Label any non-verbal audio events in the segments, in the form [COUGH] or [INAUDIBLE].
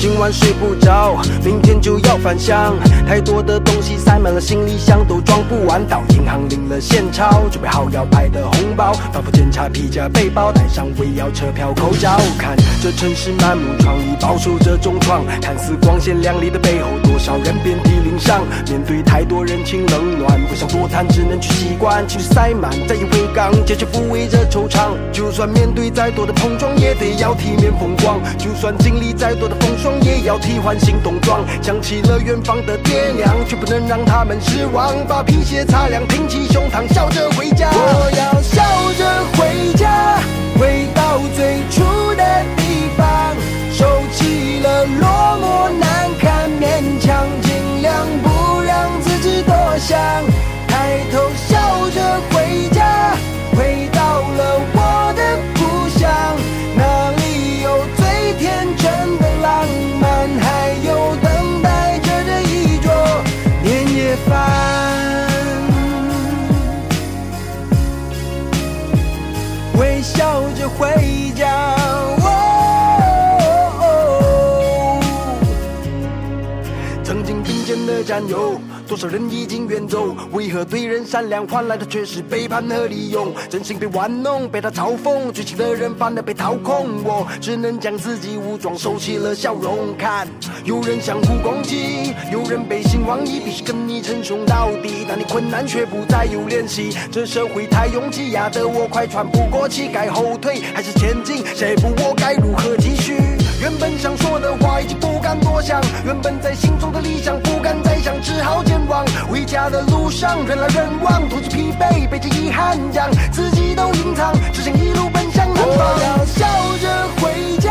今晚睡不着，明天就要返乡。太多的东西塞满了行李箱，都装不完。到银行领了现钞，准备好要拍的红包。反复检查皮夹、背包，带上胃药、车票、口罩。看这城市满目疮痍，饱受着重创。看似光鲜亮丽的背后，多少人遍体鳞伤。面对太多人情冷暖，不想多谈，只能去习惯。情绪塞满，再也回港，结局抚慰着惆怅。就算面对再多的碰撞，也得要体面风光。就算经历再多的风霜，也要替换新冬装。想起了远方的爹娘，却不能让他们失望。把皮鞋擦亮，挺起胸膛，笑着回家。我要笑着回家，回到最初的地方。收起了落寞难堪，勉强尽量不让自己多想。曾经并肩的战友，多少人已经远走？为何对人善良换来的却是背叛和利用？真心被玩弄，被他嘲讽，最亲的人反而被掏空。我只能将自己武装，收起了笑容。看，有人相互攻击，有人背信忘义，必须跟你称兄道弟。但你困难却不再有联系，这社会太拥挤，压得我快喘不过气。该后退还是前进？下一步我该如何继续？原本想说的话已经不敢多想，原本在心中的理想不敢再想，只好健忘。回家的路上人来人往，独自疲惫，背着遗憾将自己都隐藏，只想一路奔向南方。我要笑着回家，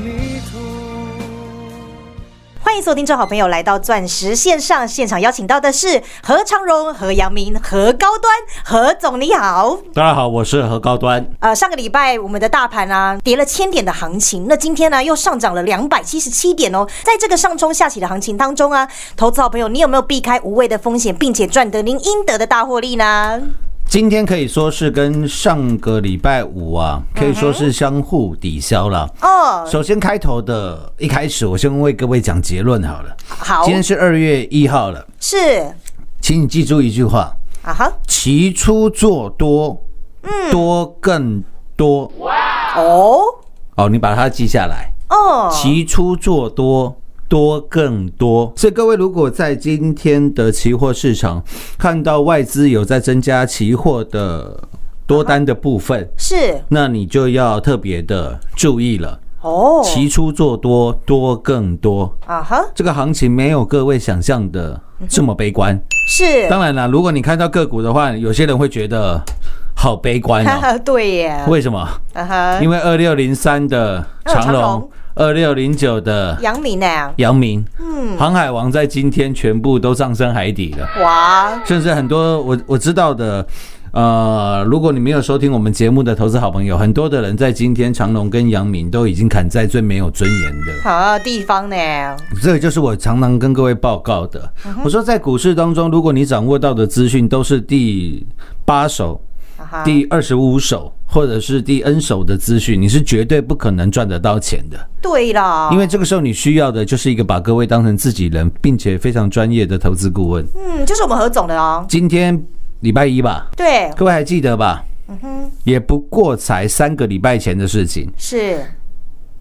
欢迎锁定，众好朋友来到钻石线上现场，邀请到的是何长荣、何阳明、何高端，何总你好。大家好，我是何高端。呃，上个礼拜我们的大盘啊跌了千点的行情，那今天呢又上涨了两百七十七点哦。在这个上冲下起的行情当中啊，投资好朋友，你有没有避开无谓的风险，并且赚得您应得的大获利呢？今天可以说是跟上个礼拜五啊，可以说是相互抵消了。哦，首先开头的一开始，我先为各位讲结论好了。好。今，天是二月一号了，是。请你记住一句话：啊哈，期初做多，多更多。哇哦。哦，你把它记下来。哦，期初做多，多更多。所以各位如果在今天的期货市场看到外资有在增加期货的多单的部分，是那你就要特别的注意了。哦，期初做多，多更多。啊哈，这个行情没有各位想象的这么悲观。是，当然了，如果你看到个股的话，有些人会觉得好悲观哦。哈哈，对耶，为什么？因为二六零三的长隆长荣，二六零九的杨明呢？阳明，嗯，航海王在今天全部都葬身海底了，哇，甚至很多我我知道的。呃，如果你没有收听我们节目的投资好朋友，很多的人在今天长隆跟阳明都已经砍在最没有尊严的，好地方呢？这个就是我常常跟各位报告的。我说在股市当中，如果你掌握到的资讯都是第八手、啊第二十五手，或者是第 N 手的资讯，你是绝对不可能赚得到钱的。对啦，因为这个时候你需要的就是一个把各位当成自己人，并且非常专业的投资顾问。嗯，就是我们何总的哦。今天礼拜一吧，对，各位还记得吧？嗯哼也不过才三个礼拜前的事情。是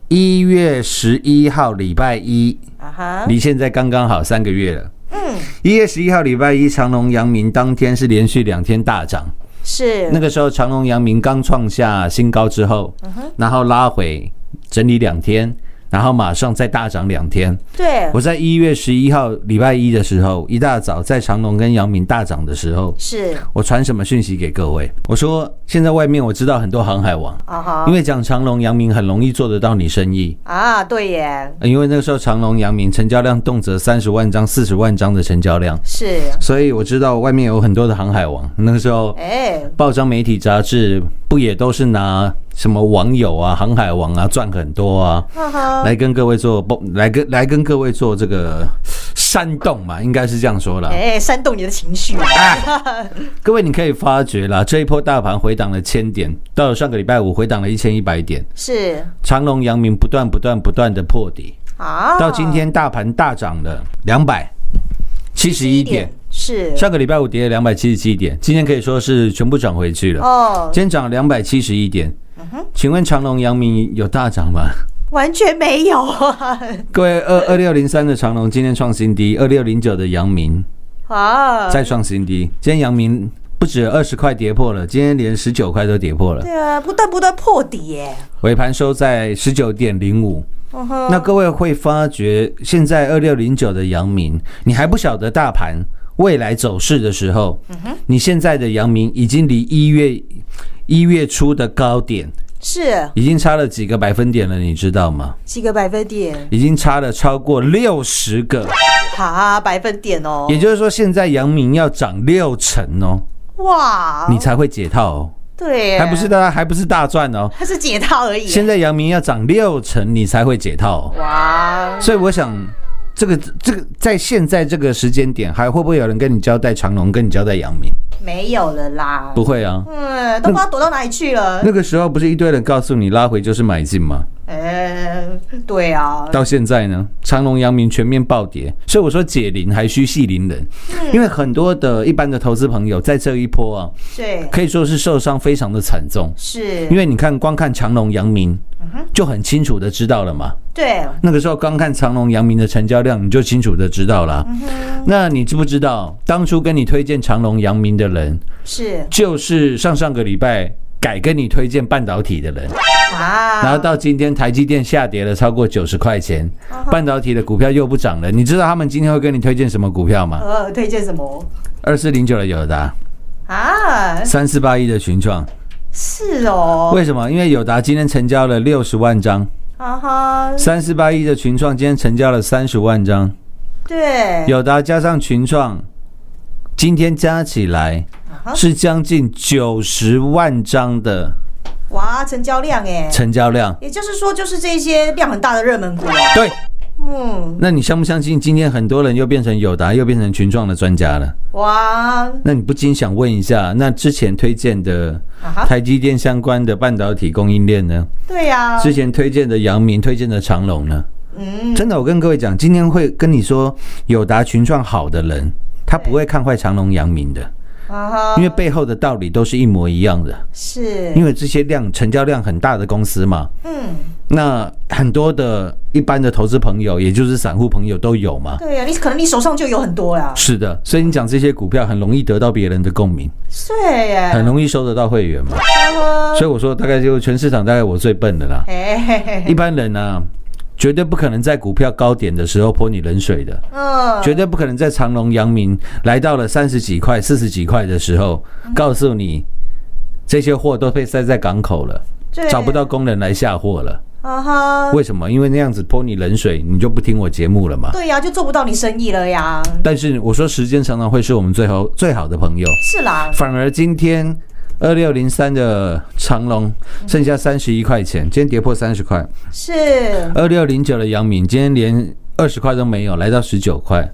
一月十一号礼拜一，啊哈，离现在刚刚好三个月了。嗯，一月十一号礼拜一，长隆、阳明当天是连续两天大涨。是。那个时候，长隆、阳明刚创下新高之后，然后拉回整理两天，然后马上再大涨两天。对，我在一月十一号礼拜一的时候，一大早在长隆跟阳明大涨的时候，是我传什么讯息给各位？我说现在外面我知道很多航海王，啊哈因为讲长隆、阳明很容易做得到你生意。啊，对耶，因为那个时候长隆、阳明成交量动辄三十万张、四十万张的成交量，是所以我知道外面有很多的航海王。那个时候，哎，报章、媒体、杂志不也都是拿什么网友啊、航海王啊赚很多啊，来跟各位做不来跟来跟各位做这个煽动嘛，应该是这样说了。哎，煽动你的情绪，各位，你可以发觉啦，这一波大盘回档了千点，到了上个礼拜五回档了一千一百点，是。长隆、阳明不断不断不断的破底，啊，到今天大盘大涨了两百七十一点。是。上个礼拜五跌了两百七十七点，今天可以说是全部涨回去了。哦，今天涨两百七十一点，请问长隆、阳明有大涨吗？完全没有啊各位，二二六零三的长隆今天创新低，二六零九的阳明啊，再创新低。今天阳明不止二十块跌破了，今天连十九块都跌破了，对啊，不断不断破底耶，尾盘收在十九点零五。那各位会发觉，现在二六零九的阳明，你还不晓得大盘未来走势的时候，你现在的阳明已经离一月一月初的高点是。已经差了几个百分点了，你知道吗？几个百分点，已经差了超过六十个，哈，百分点哦，也就是说，现在阳明要涨六成哦，哇，你才会解套哦，对耶，还不是大还不是大赚哦。它是解套而已耶，现在阳明要涨六成，你才会解套哦。哇，所以我想，这个这个在现在这个时间点，还会不会有人跟你交代长隆，跟你交代阳明？没有了啦，不会啊。嗯，都不知道躲到哪里去了，那个时候不是一堆人告诉你拉回就是买进吗？呃，对啊，到现在呢，长隆、阳明全面暴跌，所以我说解铃还需系铃人，因为很多的一般的投资朋友在这一波啊，对，可以说是受伤非常的惨重，是，因为你看光看长隆、阳明，就很清楚的知道了嘛。对，那个时候刚看长隆、阳明的成交量，你就清楚的知道了。那你知不知道，当初跟你推荐长隆、阳明的人，是就是上上个礼拜改跟你推荐半导体的人，啊，然后到今天台积电下跌了超过九十块钱，半导体的股票又不涨了。你知道他们今天会跟你推荐什么股票吗？呃，推荐什么二四零九的友达，啊？三四八一的群创。是哦，为什么？因为友达今天成交了六十万张，啊哈，三四八一的群创今天成交了三十万张。对，友达加上群创，今天加起来是将近九十万张的哇，成交量哎，成交量。也就是说，就是这些量很大的热门股啊，对，嗯，那你相不相信？今天很多人又变成友达，又变成群创的专家了？哇，那你不禁想问一下，那之前推荐的台积电相关的半导体供应链呢？对呀，之前推荐的阳明、推荐的长隆呢？嗯，真的，我跟各位讲，今天会跟你说友达、群创好的人，他不会看坏长隆、阳明的，啊，因为背后的道理都是一模一样的。是，因为这些量成交量很大的公司嘛，嗯，那很多的一般的投资朋友，也就是散户朋友都有嘛。对呀，你可能你手上就有很多啦，是的，所以你讲这些股票很容易得到别人的共鸣，对耶，很容易收得到会员嘛。所以我说，大概就全市场大概我最笨的啦。一般人呢、绝对不可能在股票高点的时候泼你冷水的，嗯，绝对不可能在长隆、阳明来到了三十几块、四十几块的时候，告诉你这些货都被塞在港口了，找不到工人来下货了。啊哈，为什么？因为那样子泼你冷水，你就不听我节目了嘛。对呀，就做不到你生意了呀，但是我说时间常常会是我们最好最好的朋友，是啦，反而今天二六零三的长隆剩下三十一块钱，今天跌破三十块。是，二六零九的阳明今天连二十块都没有，来到十九块。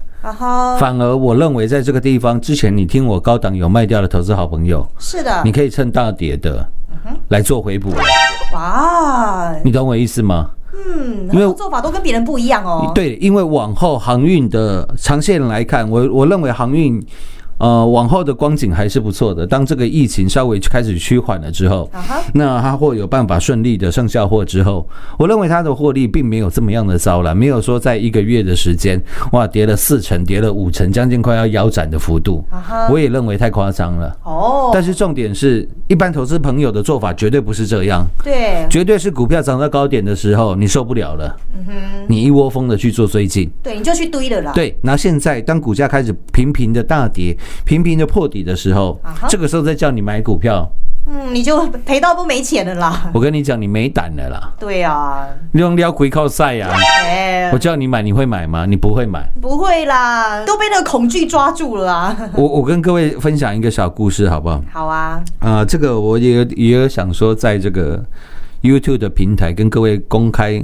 反而我认为在这个地方之前，你听我高档有卖掉的投资好朋友，是的你，可以趁大跌的来做回补。哇，你懂我意思吗？嗯，因为做法都跟别人不一样哦。对，因为往后航运的长线来看，我我认为航运。呃，往后的光景还是不错的。当这个疫情稍微开始趋缓了之后，那它会有办法顺利的上下货之后，我认为它的获利并没有这么样的糟了，没有说在一个月的时间，哇，跌了四成，跌了五成，将近快要腰斩的幅度我也认为太夸张了。哦，但是重点是，一般投资朋友的做法绝对不是这样，对绝对是股票涨到高点的时候，你受不了了，你一窝蜂的去做追进。对，你就去堆了啦。，对，那现在当股价开始频频的大跌，频频的破底的时候这个时候再叫你买股票，嗯，你就赔到不没钱了啦。我跟你讲，你没胆了啦，对啊，你用撩鬼靠赛呀！哎我，叫你买，你会买吗？你不会买。不会啦，都被那个恐惧抓住了啊。我我跟各位分享一个小故事，好不好？好啊，啊、这个我也也有想说，在这个 YouTube 的平台跟各位公开，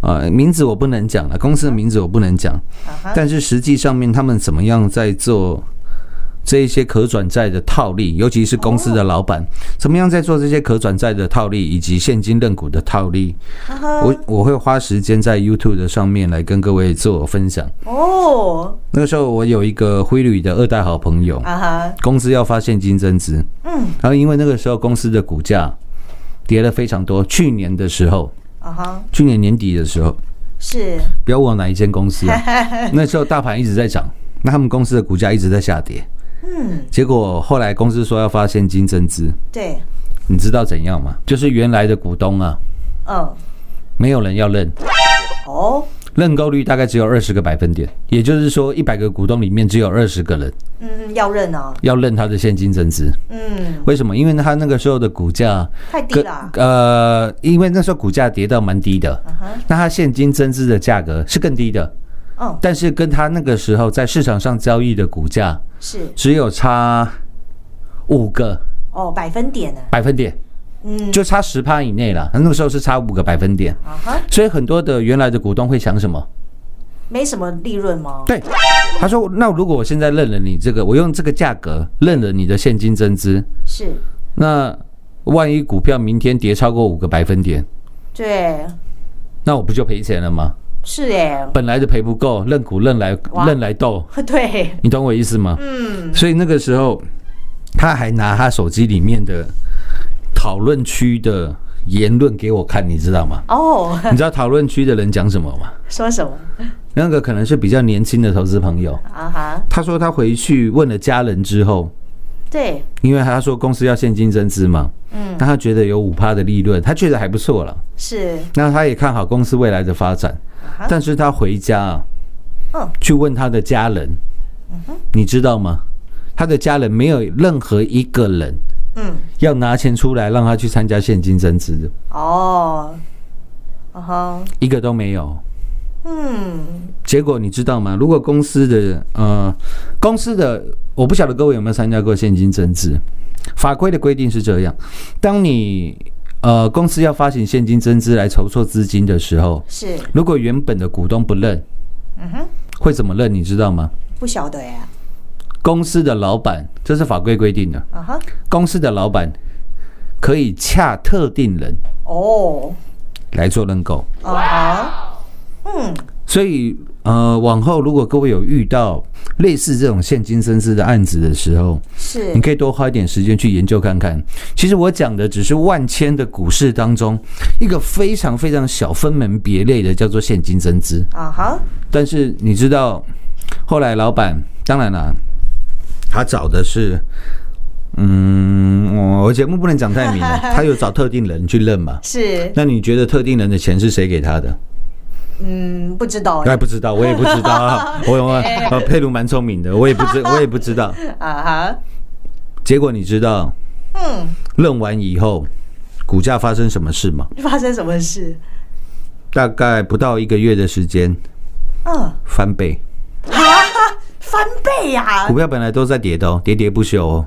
呃，名字我不能讲了，公司的名字我不能讲，但是实际上面他们怎么样在做这一些可转债的套利，尤其是公司的老板怎么样在做这些可转债的套利以及现金认股的套利，我我会花时间在 YouTube 的上面来跟各位做分享。哦，那个时候我有一个灰旅的二代好朋友，公司要发现金增资，嗯，然后因为那个时候公司的股价跌了非常多，去年的时候，啊哈，去年年底的时候，是，不要问我哪一间公司啊，[LAUGHS] 那时候大盘一直在涨，那他们公司的股价一直在下跌，嗯，结果后来公司说要发现金增资，对，你知道怎样吗？就是原来的股东啊，嗯，没有人要认，哦，认购率大概只有二十个百分点，也就是说一百个股东里面只有二十个人嗯，要认啊，要认他的现金增资。嗯，为什么？因为他那个时候的股价太低了，呃，因为那时候股价跌到蛮低的，那他现金增资的价格是更低的，嗯，但是跟他那个时候在市场上交易的股价是，只有差五个哦，百分点呢，百分点，嗯，就差十趴以内了。那个时候是差五个百分点，所以很多的原来的股东会想什么？没什么利润吗？对，他说：“那如果我现在认了你这个，我用这个价格认了你的现金增资，是，那万一股票明天跌超过五个百分点，对，那我不就赔钱了吗？是哎，本来的赔不够，认苦认来哇认来斗，[LAUGHS] 对，你懂我意思吗？嗯，所以那个时候，他还拿他手机里面的讨论区的言论给我看，你知道吗？哦，[LAUGHS] 你知道讨论区的人讲什么吗？说什么？那个可能是比较年轻的投资朋友，啊哈，他说他回去问了家人之后，对，因为他说公司要现金增资嘛，嗯，那他觉得有五趴的利润，他觉得还不错了。是，那他也看好公司未来的发展，但是他回家啊嗯，去问他的家人，你知道吗？他的家人没有任何一个人嗯，要拿钱出来让他去参加现金增资的，哦，一个都没有。嗯，结果你知道吗？如果公司的呃公司的，我不晓得各位有没有参加过现金增资，法规的规定是这样：当你呃公司要发行现金增资来筹措资金的时候，是，如果原本的股东不认，嗯哼，会怎么认？你知道吗？不晓得呀，公司的老板，这是法规规定的，啊哈，公司的老板可以洽特定人哦，来做认购。啊哈，嗯，所以呃，往后如果各位有遇到类似这种现金增资的案子的时候，是你，可以多花一点时间去研究看看。其实我讲的只是万千的股市当中一个非常非常小分门别类的，叫做现金增资。啊哈，但是你知道，后来老板当然了，他找的是。嗯，我我节目不能讲太明了，[LAUGHS] 他有找特定人去认嘛？是，那你觉得特定人的钱是谁给他的？嗯，不知道。我也不知道，我也不知道啊。[LAUGHS] 我我呃佩鲁蛮聪明的，我也不知 [LAUGHS] 我也不知道。啊哈，结果你知道嗯，认完以后，股价发生什么事吗？发生什么事？大概不到一个月的时间嗯，翻倍，啊，翻倍呀股，票本来都在跌的哦，喋喋不休哦，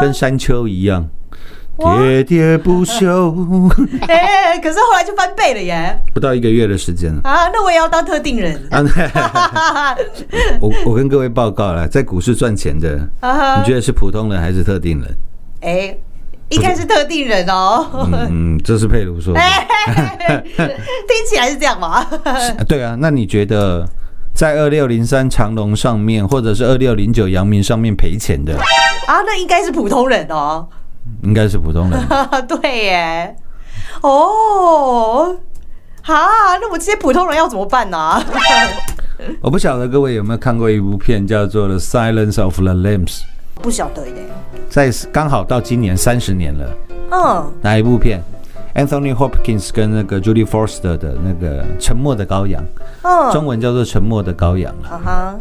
跟山丘一样，哇喋喋不休。[LAUGHS] 哎，可是后来就翻倍了耶，不到一个月的时间啊，那我也要当特定人，啊，[LAUGHS] 我我跟各位报告了，在股市赚钱的，你觉得是普通人还是特定人？哎，应该是特定人哦。嗯，这是佩如说的。[LAUGHS] 听起来是这样吗？啊对啊，那你觉得在二六零三长隆上面，或者是二六零九阳明上面赔钱的，啊，那应该是普通人哦。应该是普通人。[LAUGHS] 对耶，哦，哈，那我这些普通人要怎么办呢？[LAUGHS] 我不晓得各位有没有看过一部片，叫做《The Silence of the Lambs》，不晓得耶。在刚好到今年三十年了。嗯，哪一部片？Anthony Hopkins 跟那个 Julie Foster 的那个《沉默的羔羊》，嗯，中文叫做《沉默的羔羊》啊。啊哈，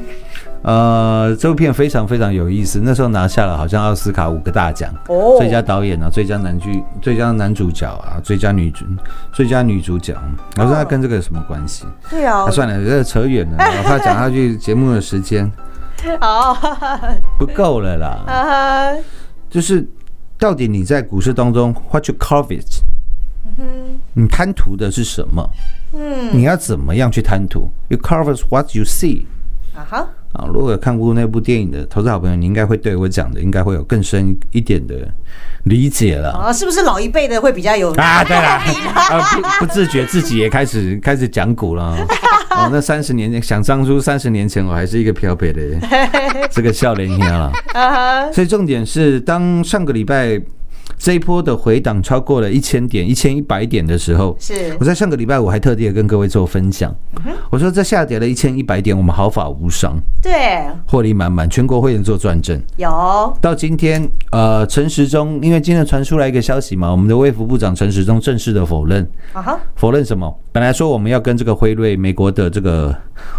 呃，这部片非常非常有意思，那时候拿下了好像奥斯卡五个大奖，哦最佳导演啊，最佳男剧、最佳男主角啊，最佳女主、最佳女主角。我说他跟这个有什么关系？对啊啊，，算了，这扯远了，[LAUGHS] 我怕讲下去节目的时间哦，[LAUGHS] 不够了啦。[LAUGHS] 就是到底你在股市当中，what you covet？你贪图的是什么？嗯，你要怎么样去贪图？You covet what you see。啊哈，啊，如果有看过那部电影的投资好朋友，你应该会对我讲的应该会有更深一点的理解了。啊，是不是老一辈的会比较有啊，[LAUGHS] 对了，啊不 [LAUGHS] 不自觉自己也开始 [LAUGHS] 开始讲股了。哦，那三十年前，想当初三十年前我还是一个漂北的这个笑脸兄了。所以重点是，当上个礼拜这一波的回档超过了一千点、一千一百点的时候，是。我在上个礼拜我还特地的跟各位做分享，我说这下跌了一千一百点，我们毫发无伤，对，获利满满，全国会员做转正。有。到今天，呃，陈时中，因为今天传出来一个消息嘛，我们的卫福部长陈时中正式的否认，啊哈，否认什么？本来说我们要跟这个辉瑞，美国的这个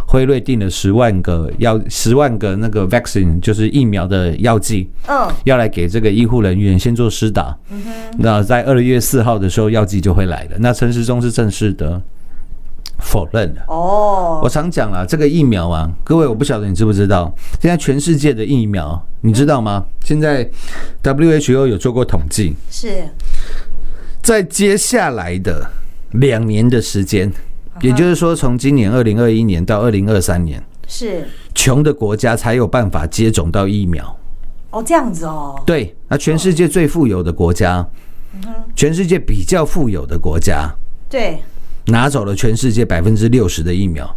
辉瑞订了十万个药，十万个那个 vaccine，就是疫苗的药剂，嗯，要来给这个医护人员先做施打。嗯那在二月四号的时候，药剂就会来了。那陈时中是正式的否认了。哦，我常讲了，这个疫苗啊，各位我不晓得你知不知道，现在全世界的疫苗，你知道吗？现在 WHO 有做过统计，是在接下来的两年的时间，也就是说，从今年二零二一年到二零二三年，是，穷的国家才有办法接种到疫苗。哦，这样子哦，对，那全世界最富有的国家，全世界比较富有的国家，对，拿走了全世界百分之六十的疫苗，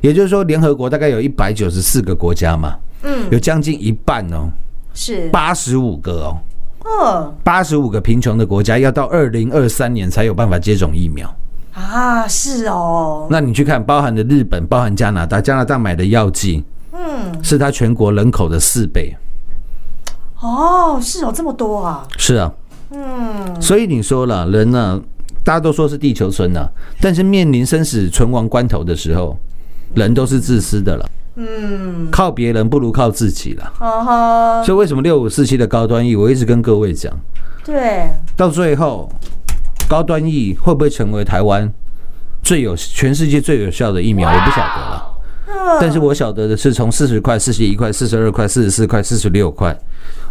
也就是说，联合国大概有一百九十四个国家嘛，嗯，有将近一半哦，是，八十五个哦，嗯，八十五个贫穷的国家要到二零二三年才有办法接种疫苗。啊，是哦，那你去看，包含的日本，包含加拿大，加拿大买的药剂嗯，是它全国人口的四倍。哦，是哦，这么多啊，是啊，嗯，所以你说了，人呢、大家都说是地球村呐、但是面临生死存亡关头的时候，人都是自私的了。嗯，靠别人不如靠自己了。啊哈，所以为什么六五四七的高端 E，我一直跟各位讲，对，到最后，高端疫会不会成为台湾最有全世界最有效的疫苗？我不晓得了。但是我晓得的是，从四十块、四十一块、四十二块、四十四块、四十六块，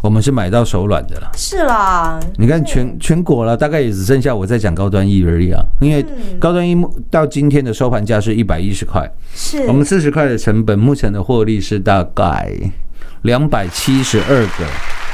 我们是买到手软的了。是啦，你看全全国了，大概也只剩下我在讲高端 E 而已啊。因为高端 E 目到今天的收盘价是一百一十块，是我们四十块的成本，目前的获利是大概两百七十二个，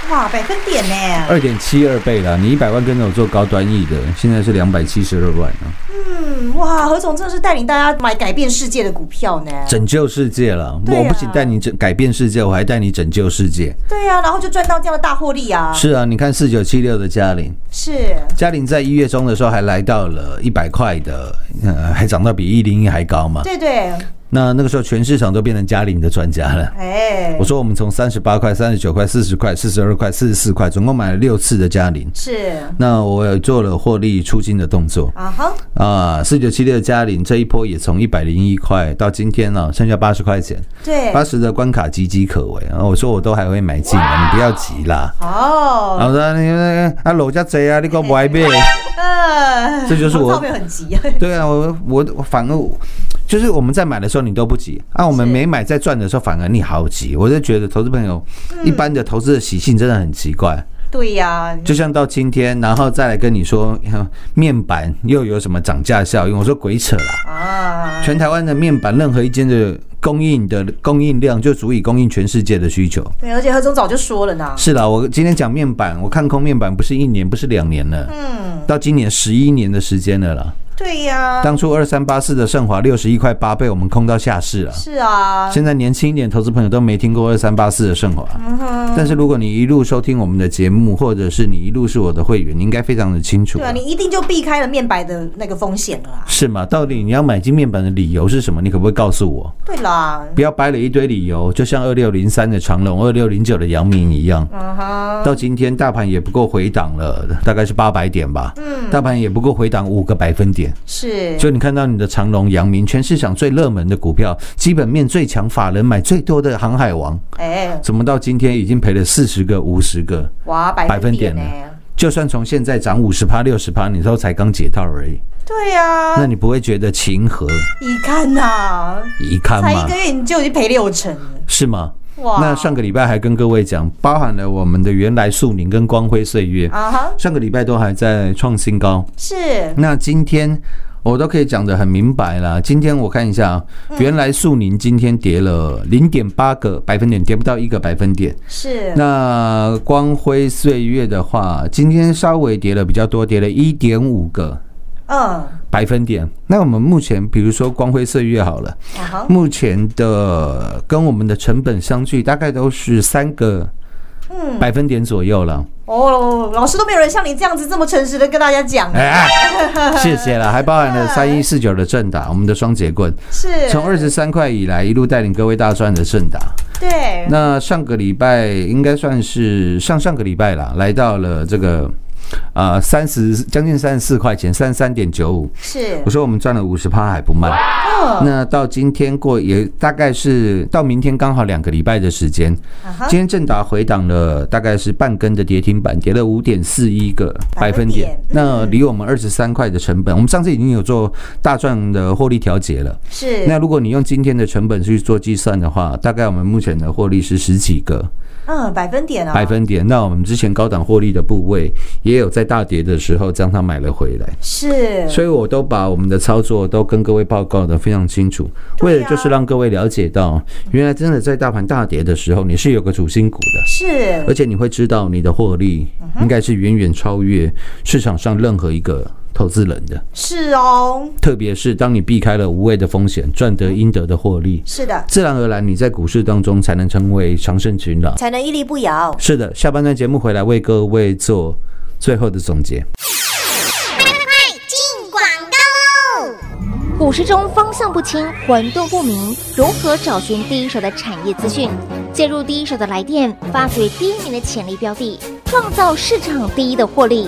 哇，百分点呢，二点七二倍啦。你一百万跟着我做高端 E 的，现在是两百七十二万啊，嗯，哇，何总真的是带领大家买改变世界的股票呢，拯救世界了。啊我不仅带你拯改变世界，我还带你拯救世界。对呀、然后就赚到这样的大获利啊，是啊，你看四九七六的嘉玲，是，嘉玲在一月中的时候还来到了一百块的，呃，还涨到比一零一还高嘛。对对，那那个时候全市场都变成嘉玲的专家了。哎，我说我们从三十八块、三十九块、四十块、四十二块、四十四块，总共买了六次的嘉玲。是那我有做了获利出金的动作啊哈，啊，四九七六的嘉玲这一波也从一百零一块到今天呢、剩下八十块钱，对，八十的关卡岌岌可危啊！我说我都还会买进啊，你不要急啦。哦，啊，我说你那个啊，楼价贼啊，你给我买呗。嗯，这就是我很急，对啊，我我我反而就是我们在买的时候你都不急啊，我们没买在赚的时候反而你好急。我就觉得投资朋友一般的投资的习性真的很奇怪。对呀、就像到今天，然后再来跟你说面板又有什么涨价效应，我说鬼扯啦！啊，全台湾的面板任何一间的供应的供应量就足以供应全世界的需求。对，而且何总早就说了呢，是啦，我今天讲面板，我看空面板不是一年，不是两年了，嗯，到今年十一年的时间了啦。对呀，当初二三八四的盛华六十一块八被我们空到下市了。是啊，现在年轻一点投资朋友都没听过二三八四的盛华，嗯但是如果你一路收听我们的节目，或者是你一路是我的会员，你应该非常的清楚对，啊，你一定就避开了面板的那个风险了啦。是吗？到底你要买进面板的理由是什么？你可不可以告诉我？对啦，不要掰了一堆理由，就像二六零三的长隆、二六零九的阳明一样。嗯哼，到今天大盘也不够回档了，大概是八百点吧。嗯，大盘也不够回档五个百分点。是，就你看到你的长隆、阳明，全市场最热门的股票，基本面最强、法人买最多的航海王，哎，怎么到今天已经赔了四十个、五十个哇，百百分点呢了？？就算从现在涨五十趴、六十趴，你都才刚解套而已，对呀、那你不会觉得情何以堪呐、一看吗才一个？月你就已经赔六成了，是吗？哇！那上个礼拜还跟各位讲，包含了我们的原来速宁跟光辉岁月，啊哈，上个礼拜都还在创新高。是那今天我都可以讲得很明白了。今天我看一下啊，原来速宁今天跌了零点八个百分点，跌不到一个百分点。是，那光辉岁月的话，今天稍微跌了比较多，跌了一点五个嗯，百分点。那我们目前，比如说光辉岁月好了，目前的跟我们的成本相距大概都是三个百分点左右了。哦，老师都没有人像你这样子这么诚实的跟大家讲，哎，谢谢了，还包含了 [LAUGHS] 三一四九的正打，我们的双节棍，是从二十三块以来一路带领各位大赚的正打。对，那上个礼拜应该算是上上个礼拜啦，来到了这个呃三十将近三十四块钱，三十三点九五。是我说我们赚了五十趴还不慢。那到今天过也大概是到明天刚好两个礼拜的时间。今天正达回档了大概是半根的跌停板，跌了五点四一个百分点。那离我们二十三块的成本，我们上次已经有做大赚的获利调节了。是，那如果你用今天的成本去做计算的话，大概我们目前的获利是十几个嗯，百分点啊，百分点。那我们之前高档获利的部位，也有在大跌的时候将它买了回来。是，所以我都把我们的操作都跟各位报告的非常清楚，啊为了就是让各位了解到，原来真的在大盘大跌的时候，你是有个主心骨的。是而且你会知道你的获利嗯应该是远远超越市场上任何一个投资人的，是哦，特别是当你避开了无谓的风险，赚得应得的获利，是的，自然而然你在股市当中才能成为常胜群了。才能屹立不摇。是的，下半段节目回来为各位做最后的总结。进广告喽！股市中方向不清、混沌不明，如何找寻第一手的产业资讯？介入第一手的来电，发掘第一名的潜力标的，创造市场第一的获利。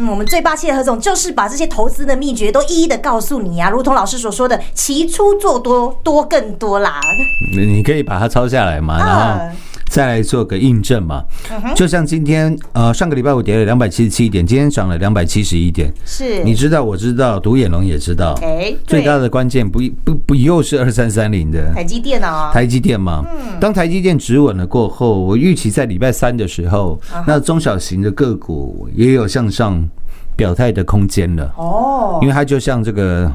嗯，我们最霸气的何总就是把这些投资的秘诀都一一的告诉你啊，如同老师所说的，起初做多，多更多啦。你你可以把它抄下来嘛，然后嗯再来做个印证嘛。就像今天呃上个礼拜五跌了两百七十七点，今天涨了两百七十一点。是，你知道，我知道，独眼龙也知道。哎，对最大的关键不不不又是二三三零的台积电啊，台积电嘛。嗯？当台积电止稳了过后，我预期在礼拜三的时候，那中小型的个股也有向上表态的空间了。哦因，为它就像这个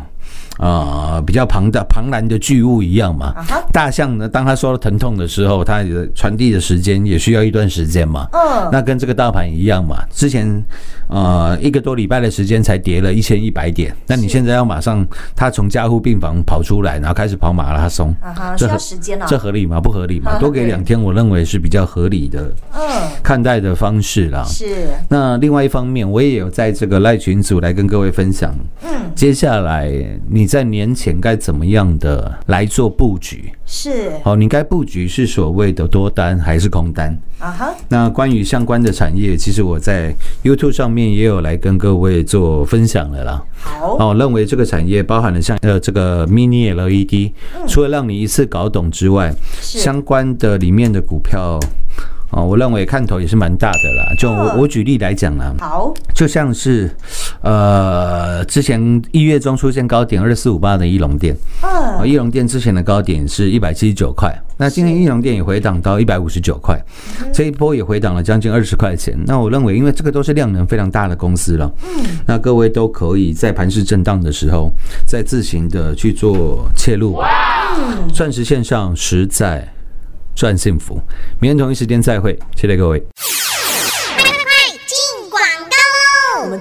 呃比较庞大庞然的巨物一样嘛。大象呢，当它受到疼痛的时候，它的传递的时间也需要一段时间嘛。嗯那跟这个大盘一样嘛，之前呃一个多礼拜的时间才跌了一千一百点，那你现在要马上它从加护病房跑出来，然后开始跑马拉松，啊哈，需要时间了。这合理吗？不合理嘛啊？多给两天，我认为是比较合理的嗯，看待的方式啦。是，那另外一方面，我也有在这个赖群组来跟各位分享，嗯，接下来你在年前该怎么样的来做布局？是，好，你该布局是所谓的多单还是空单？啊哈，那关于相关的产业，其实我在 YouTube 上面也有来跟各位做分享了啦。好，哦，认为这个产业包含了像呃这个 Mini LED，、除了让你一次搞懂之外，相关的里面的股票。哦，我认为看头也是蛮大的啦。就我嗯。我举例来讲啦，好，就像是呃之前一月中出现高点二四五八的一龙店，哦，嗯，一龙店之前的高点是一百七十九块，那今天一龙店也回档到一百五十九块，这一波也回档了将近二十块钱。那我认为，因为这个都是量能非常大的公司了，嗯，那各位都可以在盘势震荡的时候，再自行的去做切入，钻石线上实在赚幸福。明天同一时间再会，谢谢各位。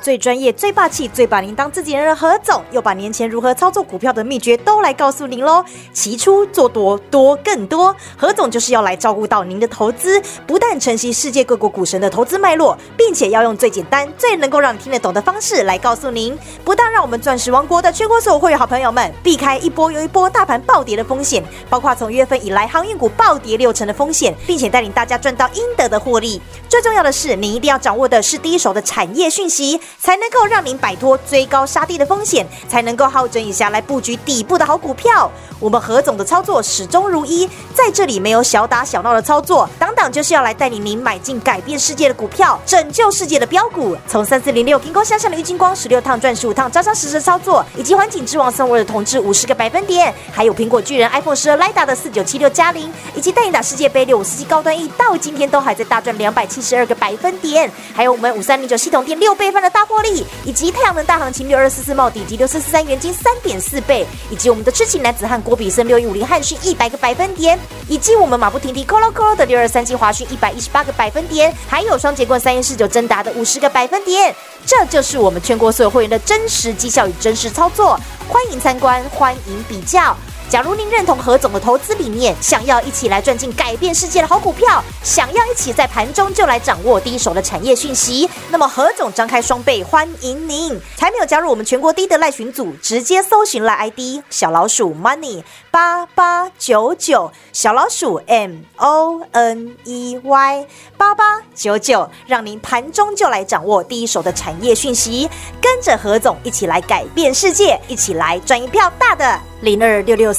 最专业、最霸气、最把您当自己人的何总，又把年前如何操作股票的秘诀都来告诉您喽。起初做多，多更多，何总就是要来照顾到您的投资，不但承袭世界各国股神的投资脉络，并且要用最简单、最能够让你听得懂的方式来告诉您，不但让我们钻石王国的全国所有会员好朋友们避开一波又一波大盘暴跌的风险，包括从月份以来航运股暴跌六成的风险，并且带领大家赚到应得的获利。最重要的是，您一定要掌握的是第一手的产业讯息，才能够让您摆脱追高杀低的风险，才能够好整以暇来布局底部的好股票。我们何总的操作始终如一，在这里没有小打小闹的操作，档档就是要来带领您买进改变世界的股票，拯救世界的标股。从三四零六天空向上的郁金光十六趟赚十五趟，扎扎实实操作，以及环境之王送我的同志五十个百分点，还有苹果巨人 iPhone 十二 Lida 的四九七六加零，以及带你打世界杯六五四七高端 E 到今天都还在大赚两百七十二个百分点，还有我们五三零九系统店六倍翻的大获利，以及太阳能大行情六二四四帽底及六四四三元金三点四倍，以及我们的痴情男子汉郭比森六一五零汉逊一百个百分点，以及我们马不停蹄 Colo Colo 的六二三七华讯一百一十八个百分点，还有双节棍三一四九真达的五十个百分点，这就是我们全国所有会员的真实绩效与真实操作，欢迎参观，欢迎比较。假如您认同何总的投资理念，想要一起来赚进改变世界的好股票，想要一起在盘中就来掌握第一手的产业讯息，那么何总张开双臂欢迎您。还没有加入我们全国第一的赖群组，直接搜寻赖 ID 小老鼠 money 八八九九，小老鼠 M O N E Y 八八九九，让您盘中就来掌握第一手的产业讯息，跟着何总一起来改变世界，一起来赚一票大的。零二六六